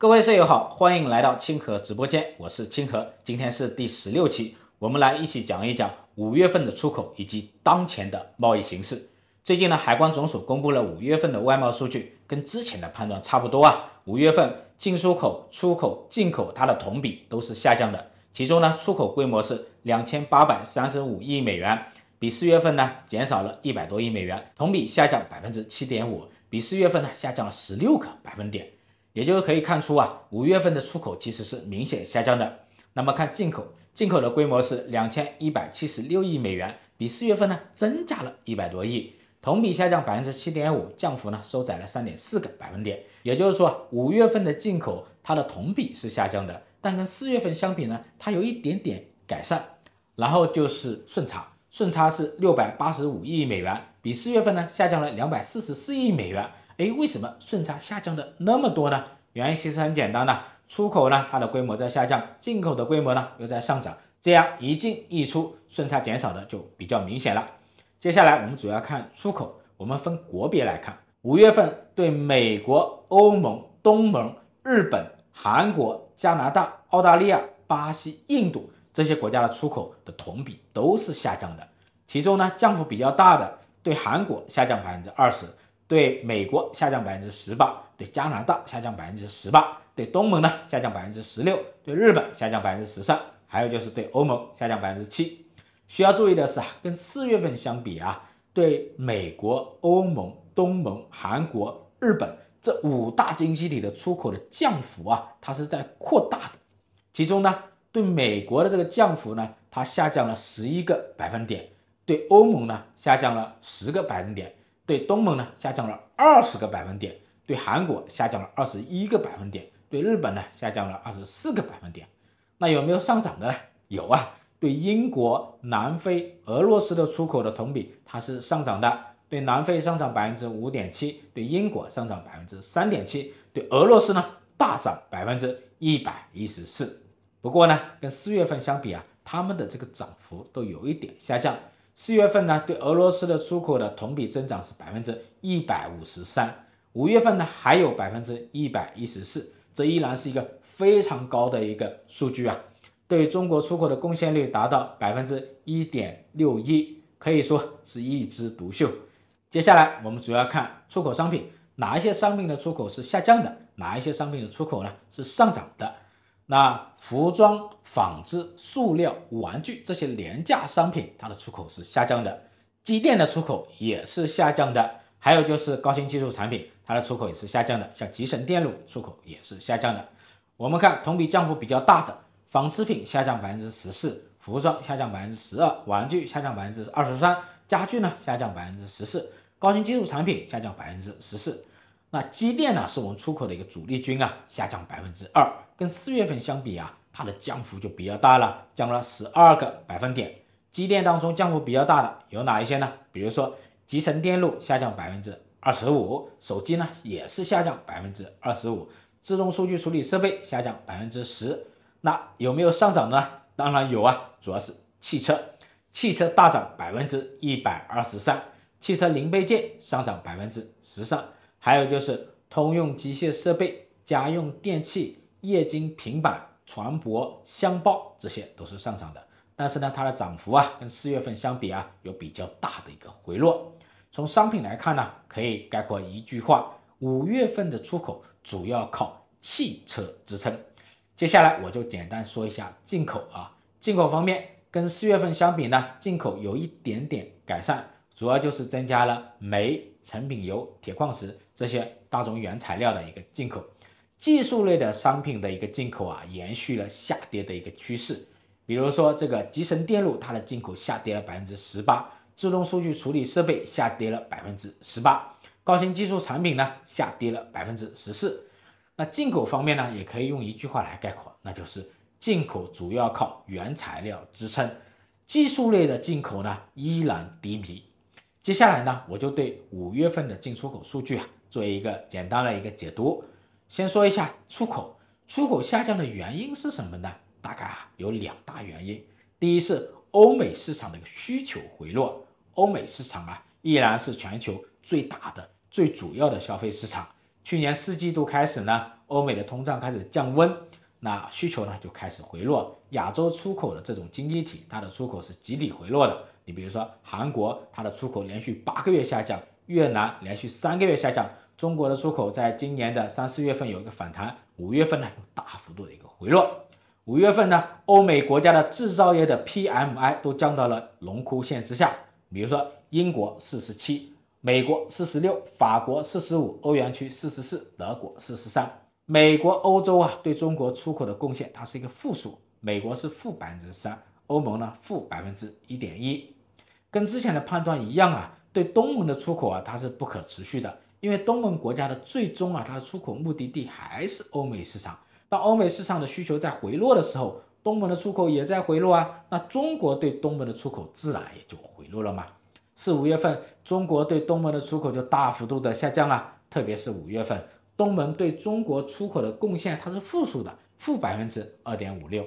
各位舍友好，欢迎来到清河直播间，我是清河，今天是第十六期，我们来一起讲一讲五月份的出口以及当前的贸易形势。最近呢，海关总署公布了五月份的外贸数据，跟之前的判断差不多啊。五月份进出口、出口、进口它的同比都是下降的，其中呢，出口规模是两千八百三十五亿美元，比四月份呢减少了一百多亿美元，同比下降百分之七点五，比四月份呢下降了十六个百分点。也就是可以看出啊，五月份的出口其实是明显下降的。那么看进口，进口的规模是两千一百七十六亿美元，比四月份呢增加了一百多亿，同比下降百分之七点五，降幅呢收窄了三点四个百分点。也就是说，五月份的进口它的同比是下降的，但跟四月份相比呢，它有一点点改善。然后就是顺差，顺差是六百八十五亿美元，比四月份呢下降了两百四十四亿美元。哎，为什么顺差下降的那么多呢？原因其实很简单的，出口呢它的规模在下降，进口的规模呢又在上涨，这样一进一出，顺差减少的就比较明显了。接下来我们主要看出口，我们分国别来看，五月份对美国、欧盟、东盟、日本、韩国、加拿大、澳大利亚、巴西、印度这些国家的出口的同比都是下降的，其中呢降幅比较大的，对韩国下降百分之二十。对美国下降百分之十八，对加拿大下降百分之十八，对东盟呢下降百分之十六，对日本下降百分之十三，还有就是对欧盟下降百分之七。需要注意的是啊，跟四月份相比啊，对美国、欧盟、东盟、韩国、日本这五大经济体的出口的降幅啊，它是在扩大的。其中呢，对美国的这个降幅呢，它下降了十一个百分点，对欧盟呢下降了十个百分点。对东盟呢下降了二十个百分点，对韩国下降了二十一个百分点，对日本呢下降了二十四个百分点。那有没有上涨的呢？有啊，对英国、南非、俄罗斯的出口的同比它是上涨的，对南非上涨百分之五点七，对英国上涨百分之三点七，对俄罗斯呢大涨百分之一百一十四。不过呢，跟四月份相比啊，他们的这个涨幅都有一点下降。四月份呢，对俄罗斯的出口的同比增长是百分之一百五十三，五月份呢还有百分之一百一十四，这依然是一个非常高的一个数据啊，对中国出口的贡献率达到百分之一点六一，可以说是一枝独秀。接下来我们主要看出口商品，哪一些商品的出口是下降的，哪一些商品的出口呢是上涨的。那服装、纺织、塑料、玩具这些廉价商品，它的出口是下降的，机电的出口也是下降的，还有就是高新技术产品，它的出口也是下降的，像集成电路出口也是下降的。我们看同比降幅比较大的，纺织品下降百分之十四，服装下降百分之十二，玩具下降百分之二十三，家具呢下降百分之十四，高新技术产品下降百分之十四。那机电呢，是我们出口的一个主力军啊，下降百分之二，跟四月份相比啊，它的降幅就比较大了，降了十二个百分点。机电当中降幅比较大的有哪一些呢？比如说集成电路下降百分之二十五，手机呢也是下降百分之二十五，自动数据处理设备下降百分之十。那有没有上涨呢？当然有啊，主要是汽车，汽车大涨百分之一百二十三，汽车零配件上涨百分之十三。还有就是通用机械设备、家用电器、液晶平板、船舶、箱包，这些都是上涨的。但是呢，它的涨幅啊，跟四月份相比啊，有比较大的一个回落。从商品来看呢，可以概括一句话：五月份的出口主要靠汽车支撑。接下来我就简单说一下进口啊，进口方面跟四月份相比呢，进口有一点点改善，主要就是增加了煤、成品油、铁矿石。这些大宗原材料的一个进口，技术类的商品的一个进口啊，延续了下跌的一个趋势。比如说这个集成电路，它的进口下跌了百分之十八；自动数据处理设备下跌了百分之十八；高新技术产品呢下跌了百分之十四。那进口方面呢，也可以用一句话来概括，那就是进口主要靠原材料支撑，技术类的进口呢依然低迷。接下来呢，我就对五月份的进出口数据啊。做一个简单的一个解读，先说一下出口，出口下降的原因是什么呢？大概啊有两大原因。第一是欧美市场的一个需求回落，欧美市场啊依然是全球最大的、最主要的消费市场，去年四季度开始呢，欧美的通胀开始降温，那需求呢就开始回落。亚洲出口的这种经济体，它的出口是集体回落的。你比如说韩国，它的出口连续八个月下降；越南连续三个月下降。中国的出口在今年的三四月份有一个反弹，五月份呢有大幅度的一个回落。五月份呢，欧美国家的制造业的 PMI 都降到了荣枯线之下。比如说英国四十七，美国四十六，法国四十五，欧元区四十四，德国四十三。美国、欧洲啊对中国出口的贡献，它是一个负数，美国是负百分之三，欧盟呢负百分之一点一。跟之前的判断一样啊，对东盟的出口啊它是不可持续的，因为东盟国家的最终啊它的出口目的地还是欧美市场。当欧美市场的需求在回落的时候，东盟的出口也在回落啊，那中国对东盟的出口自然也就回落了嘛。四五月份，中国对东盟的出口就大幅度的下降了，特别是五月份，东盟对中国出口的贡献它是负数的，负百分之二点五六。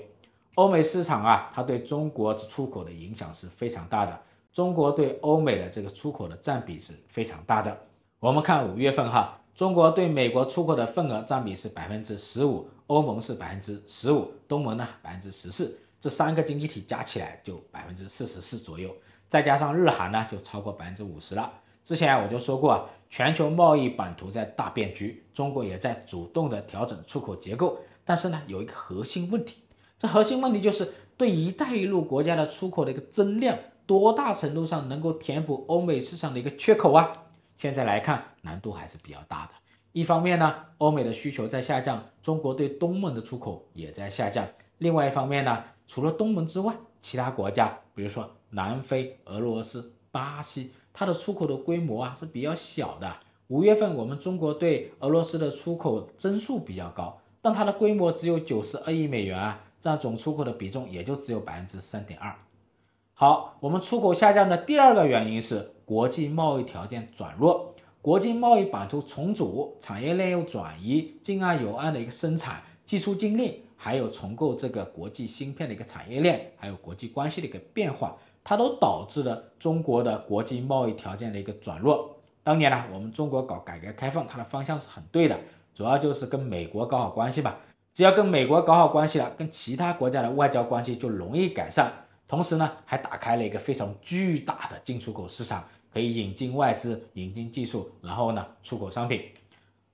欧美市场啊，它对中国出口的影响是非常大的，中国对欧美的这个出口的占比是非常大的。我们看五月份哈。中国对美国出口的份额占比是百分之十五，欧盟是百分之十五，东盟呢百分之十四，这三个经济体加起来就百分之四十四左右，再加上日韩呢就超过百分之五十了。之前我就说过啊，全球贸易版图在大变局，中国也在主动的调整出口结构，但是呢有一个核心问题，这核心问题就是对“一带一路”国家的出口的一个增量，多大程度上能够填补欧美市场的一个缺口啊？现在来看，难度还是比较大的。一方面呢，欧美的需求在下降，中国对东盟的出口也在下降。另外一方面呢，除了东盟之外，其他国家，比如说南非、俄罗斯、巴西，它的出口的规模啊是比较小的。五月份我们中国对俄罗斯的出口增速比较高，但它的规模只有九十二亿美元啊，占总出口的比重也就只有百分之三点二。好，我们出口下降的第二个原因是。国际贸易条件转弱，国际贸易版图重组，产业链又转移，近岸有岸的一个生产技术禁令，还有重构这个国际芯片的一个产业链，还有国际关系的一个变化，它都导致了中国的国际贸易条件的一个转弱。当年呢，我们中国搞改革开放，它的方向是很对的，主要就是跟美国搞好关系吧。只要跟美国搞好关系了，跟其他国家的外交关系就容易改善。同时呢，还打开了一个非常巨大的进出口市场。可以引进外资、引进技术，然后呢，出口商品。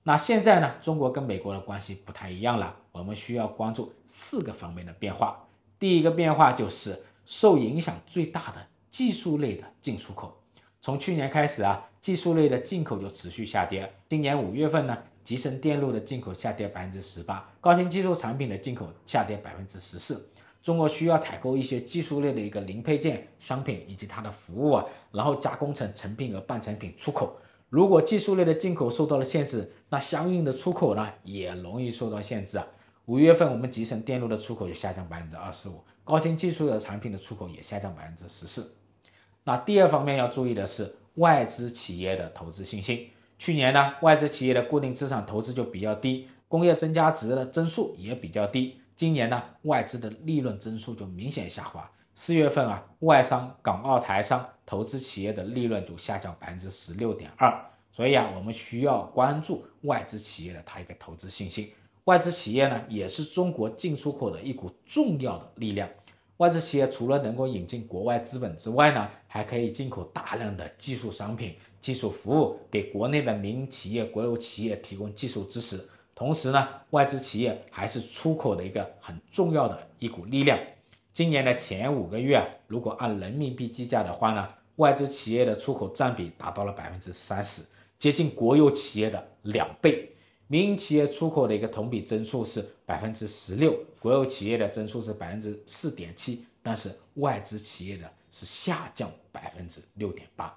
那现在呢，中国跟美国的关系不太一样了，我们需要关注四个方面的变化。第一个变化就是受影响最大的技术类的进出口。从去年开始啊，技术类的进口就持续下跌。今年五月份呢，集成电路的进口下跌百分之十八，高新技术产品的进口下跌百分之十四。中国需要采购一些技术类的一个零配件商品以及它的服务啊，然后加工成成品和半成品出口。如果技术类的进口受到了限制，那相应的出口呢也容易受到限制啊。五月份我们集成电路的出口就下降百分之二十五，高新技术的产品的出口也下降百分之十四。那第二方面要注意的是外资企业的投资信心。去年呢，外资企业的固定资产投资就比较低，工业增加值的增速也比较低。今年呢，外资的利润增速就明显下滑。四月份啊，外商、港澳台商投资企业的利润就下降百分之十六点二。所以啊，我们需要关注外资企业的它一个投资信心。外资企业呢，也是中国进出口的一股重要的力量。外资企业除了能够引进国外资本之外呢，还可以进口大量的技术商品、技术服务，给国内的民营企业、国有企业提供技术支持。同时呢，外资企业还是出口的一个很重要的一股力量。今年的前五个月啊，如果按人民币计价的话呢，外资企业的出口占比达到了百分之三十，接近国有企业的两倍。民营企业出口的一个同比增速是百分之十六，国有企业的增速是百分之四点七，但是外资企业的是下降百分之六点八。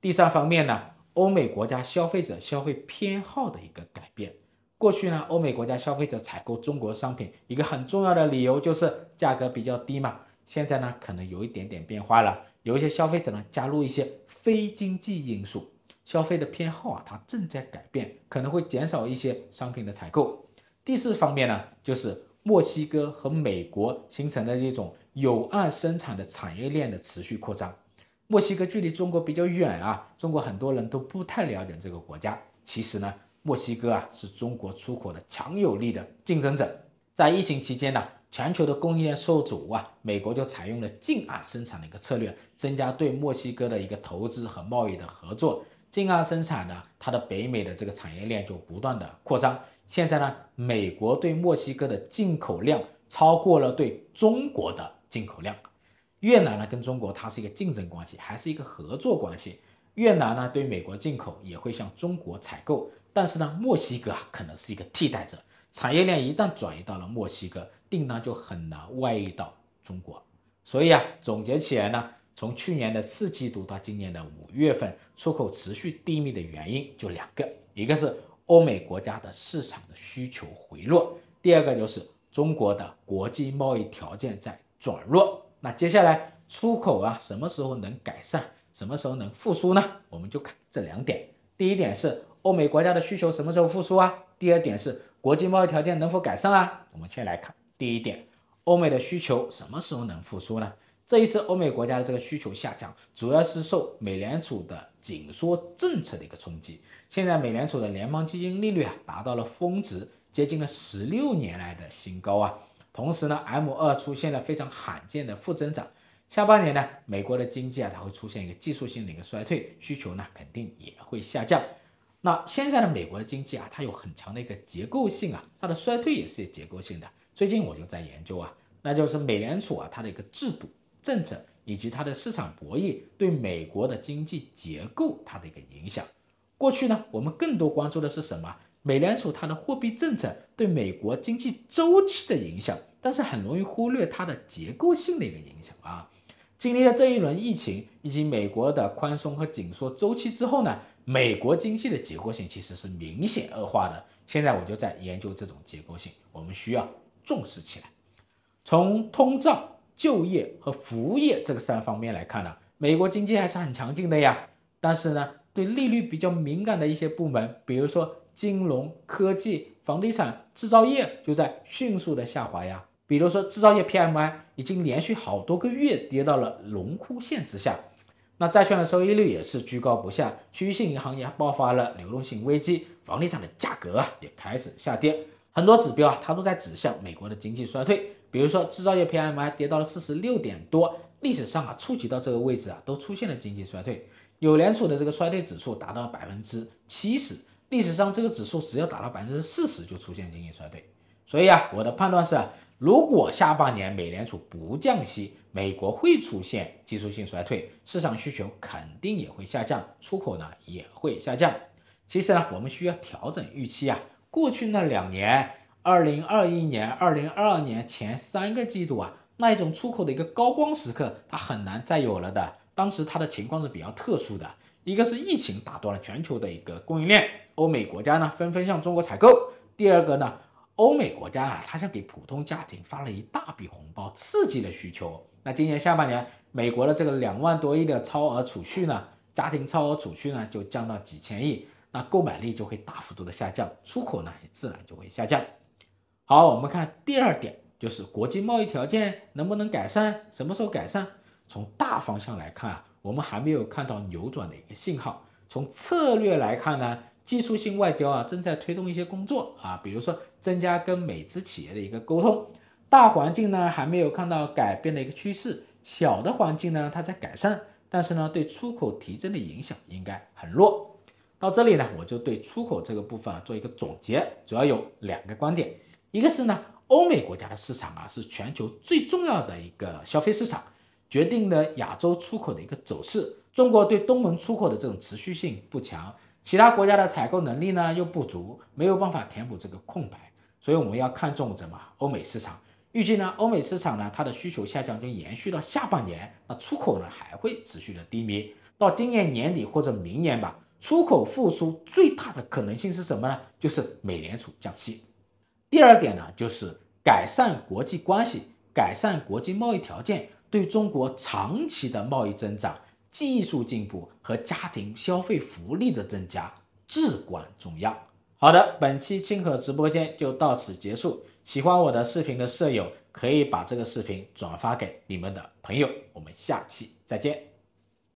第三方面呢，欧美国家消费者消费偏好的一个改变。过去呢，欧美国家消费者采购中国商品，一个很重要的理由就是价格比较低嘛。现在呢，可能有一点点变化了，有一些消费者呢，加入一些非经济因素，消费的偏好啊，它正在改变，可能会减少一些商品的采购。第四方面呢，就是墨西哥和美国形成的一种有岸生产的产业链的持续扩张。墨西哥距离中国比较远啊，中国很多人都不太了解这个国家。其实呢。墨西哥啊是中国出口的强有力的竞争者。在疫情期间呢，全球的供应链受阻啊，美国就采用了近岸生产的一个策略，增加对墨西哥的一个投资和贸易的合作。近岸生产呢，它的北美的这个产业链就不断的扩张。现在呢，美国对墨西哥的进口量超过了对中国的进口量。越南呢，跟中国它是一个竞争关系，还是一个合作关系？越南呢，对美国进口也会向中国采购，但是呢，墨西哥啊，可能是一个替代者。产业链一旦转移到了墨西哥，订单就很难外溢到中国。所以啊，总结起来呢，从去年的四季度到今年的五月份，出口持续低迷的原因就两个，一个是欧美国家的市场的需求回落，第二个就是中国的国际贸易条件在转弱。那接下来出口啊，什么时候能改善，什么时候能复苏呢？我们就看这两点。第一点是欧美国家的需求什么时候复苏啊？第二点是。国际贸易条件能否改善啊？我们先来看第一点，欧美的需求什么时候能复苏呢？这一次欧美国家的这个需求下降，主要是受美联储的紧缩政策的一个冲击。现在美联储的联邦基金利率啊达到了峰值，接近了十六年来的新高啊。同时呢，M 二出现了非常罕见的负增长。下半年呢，美国的经济啊它会出现一个技术性的一个衰退，需求呢肯定也会下降。那现在的美国的经济啊，它有很强的一个结构性啊，它的衰退也是结构性的。最近我就在研究啊，那就是美联储啊，它的一个制度、政策以及它的市场博弈对美国的经济结构它的一个影响。过去呢，我们更多关注的是什么？美联储它的货币政策对美国经济周期的影响，但是很容易忽略它的结构性的一个影响啊。经历了这一轮疫情以及美国的宽松和紧缩周期之后呢，美国经济的结构性其实是明显恶化的，现在我就在研究这种结构性，我们需要重视起来。从通胀、就业和服务业这个三方面来看呢，美国经济还是很强劲的呀。但是呢，对利率比较敏感的一些部门，比如说金融、科技、房地产、制造业，就在迅速的下滑呀。比如说制造业 PMI 已经连续好多个月跌到了荣枯线之下。那债券的收益率也是居高不下，区域性银行也爆发了流动性危机，房地产的价格啊也开始下跌，很多指标啊它都在指向美国的经济衰退。比如说制造业 PMI 跌到了四十六点多，历史上啊触及到这个位置啊都出现了经济衰退。有联储的这个衰退指数达到百分之七十，历史上这个指数只要达到百分之四十就出现经济衰退。所以啊，我的判断是啊。如果下半年美联储不降息，美国会出现技术性衰退，市场需求肯定也会下降，出口呢也会下降。其实呢，我们需要调整预期啊。过去那两年，二零二一年、二零二二年前三个季度啊，那一种出口的一个高光时刻，它很难再有了的。当时它的情况是比较特殊的，一个是疫情打断了全球的一个供应链，欧美国家呢纷纷向中国采购；第二个呢。欧美国家啊，它像给普通家庭发了一大笔红包，刺激了需求。那今年下半年，美国的这个两万多亿的超额储蓄呢，家庭超额储蓄呢就降到几千亿，那购买力就会大幅度的下降，出口呢也自然就会下降。好，我们看第二点，就是国际贸易条件能不能改善，什么时候改善？从大方向来看啊，我们还没有看到扭转的一个信号。从策略来看呢？技术性外交啊，正在推动一些工作啊，比如说增加跟美资企业的一个沟通。大环境呢，还没有看到改变的一个趋势，小的环境呢，它在改善，但是呢，对出口提振的影响应该很弱。到这里呢，我就对出口这个部分啊做一个总结，主要有两个观点，一个是呢，欧美国家的市场啊是全球最重要的一个消费市场，决定了亚洲出口的一个走势。中国对东盟出口的这种持续性不强。其他国家的采购能力呢又不足，没有办法填补这个空白，所以我们要看重什么？欧美市场。预计呢，欧美市场呢，它的需求下降将延续到下半年，那出口呢还会持续的低迷，到今年年底或者明年吧。出口复苏最大的可能性是什么呢？就是美联储降息。第二点呢，就是改善国际关系，改善国际贸易条件，对中国长期的贸易增长。技术进步和家庭消费福利的增加至关重要。好的，本期清河直播间就到此结束。喜欢我的视频的舍友可以把这个视频转发给你们的朋友。我们下期再见。